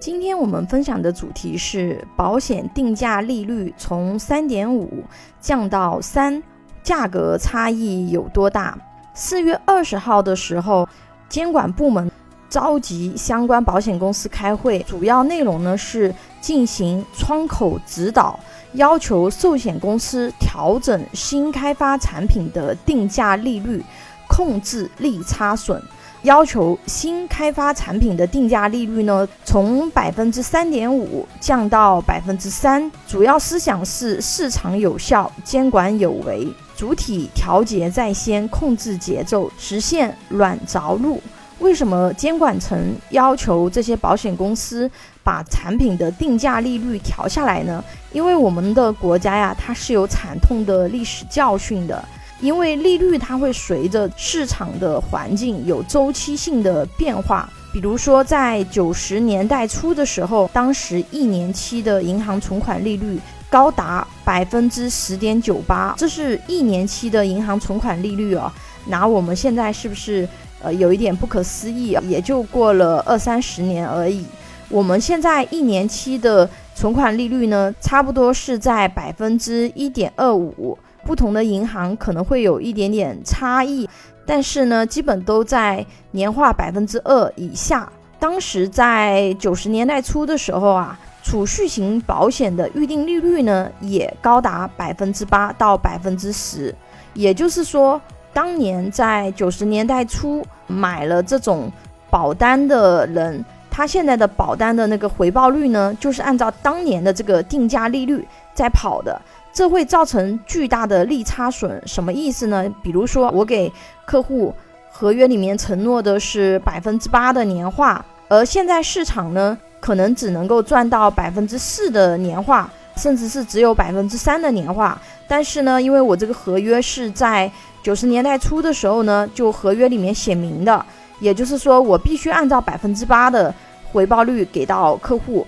今天我们分享的主题是保险定价利率从三点五降到三，价格差异有多大？四月二十号的时候，监管部门召集相关保险公司开会，主要内容呢是进行窗口指导，要求寿险公司调整新开发产品的定价利率，控制利差损。要求新开发产品的定价利率呢，从百分之三点五降到百分之三。主要思想是市场有效，监管有为，主体调节在先，控制节奏，实现软着陆。为什么监管层要求这些保险公司把产品的定价利率调下来呢？因为我们的国家呀，它是有惨痛的历史教训的。因为利率它会随着市场的环境有周期性的变化，比如说在九十年代初的时候，当时一年期的银行存款利率高达百分之十点九八，这是一年期的银行存款利率啊。拿我们现在是不是呃有一点不可思议啊？也就过了二三十年而已。我们现在一年期的存款利率呢，差不多是在百分之一点二五。不同的银行可能会有一点点差异，但是呢，基本都在年化百分之二以下。当时在九十年代初的时候啊，储蓄型保险的预定利率呢也高达百分之八到百分之十。也就是说，当年在九十年代初买了这种保单的人，他现在的保单的那个回报率呢，就是按照当年的这个定价利率在跑的。这会造成巨大的利差损，什么意思呢？比如说，我给客户合约里面承诺的是百分之八的年化，而现在市场呢，可能只能够赚到百分之四的年化，甚至是只有百分之三的年化。但是呢，因为我这个合约是在九十年代初的时候呢，就合约里面写明的，也就是说，我必须按照百分之八的回报率给到客户。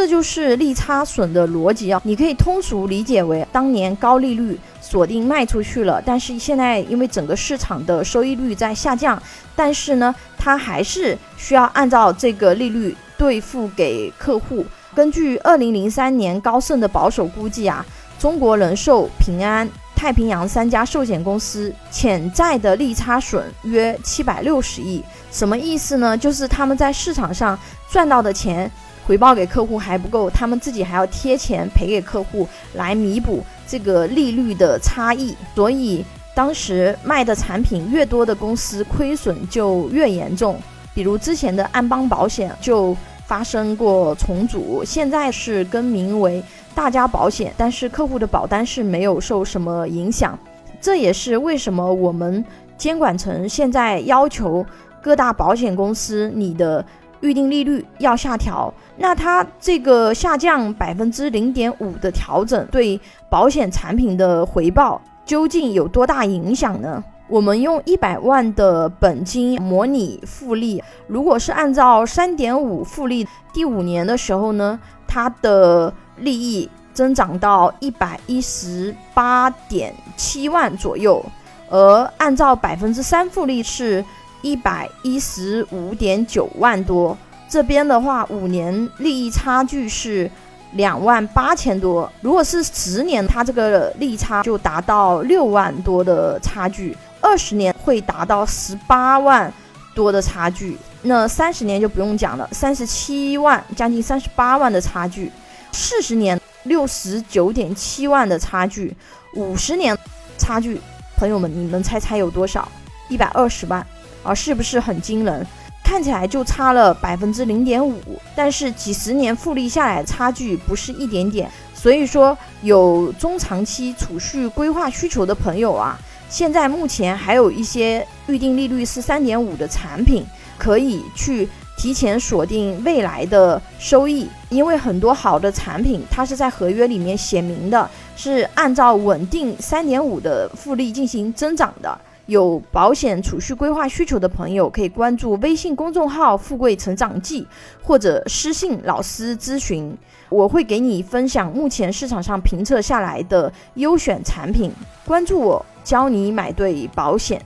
这就是利差损的逻辑啊，你可以通俗理解为当年高利率锁定卖出去了，但是现在因为整个市场的收益率在下降，但是呢，它还是需要按照这个利率兑付给客户。根据二零零三年高盛的保守估计啊，中国人寿、平安、太平洋三家寿险公司潜在的利差损约七百六十亿。什么意思呢？就是他们在市场上赚到的钱。回报给客户还不够，他们自己还要贴钱赔给客户来弥补这个利率的差异。所以当时卖的产品越多的公司亏损就越严重。比如之前的安邦保险就发生过重组，现在是更名为大家保险，但是客户的保单是没有受什么影响。这也是为什么我们监管层现在要求各大保险公司你的。预定利率要下调，那它这个下降百分之零点五的调整，对保险产品的回报究竟有多大影响呢？我们用一百万的本金模拟复利，如果是按照三点五复利，第五年的时候呢，它的利益增长到一百一十八点七万左右，而按照百分之三复利是。一百一十五点九万多，这边的话，五年利益差距是两万八千多。如果是十年，它这个利差就达到六万多的差距；二十年会达到十八万多的差距。那三十年就不用讲了，三十七万，将近三十八万的差距；四十年六十九点七万的差距；五十年差距，朋友们，你们猜猜有多少？一百二十万。啊，是不是很惊人？看起来就差了百分之零点五，但是几十年复利下来，差距不是一点点。所以说，有中长期储蓄规划需求的朋友啊，现在目前还有一些预定利率是三点五的产品，可以去提前锁定未来的收益。因为很多好的产品，它是在合约里面写明的，是按照稳定三点五的复利进行增长的。有保险储蓄规划需求的朋友，可以关注微信公众号“富贵成长记”或者私信老师咨询，我会给你分享目前市场上评测下来的优选产品。关注我，教你买对保险。